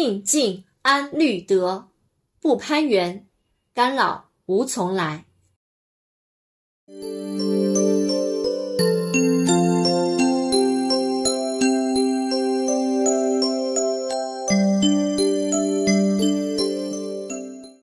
静静安虑德不攀缘干扰无从来。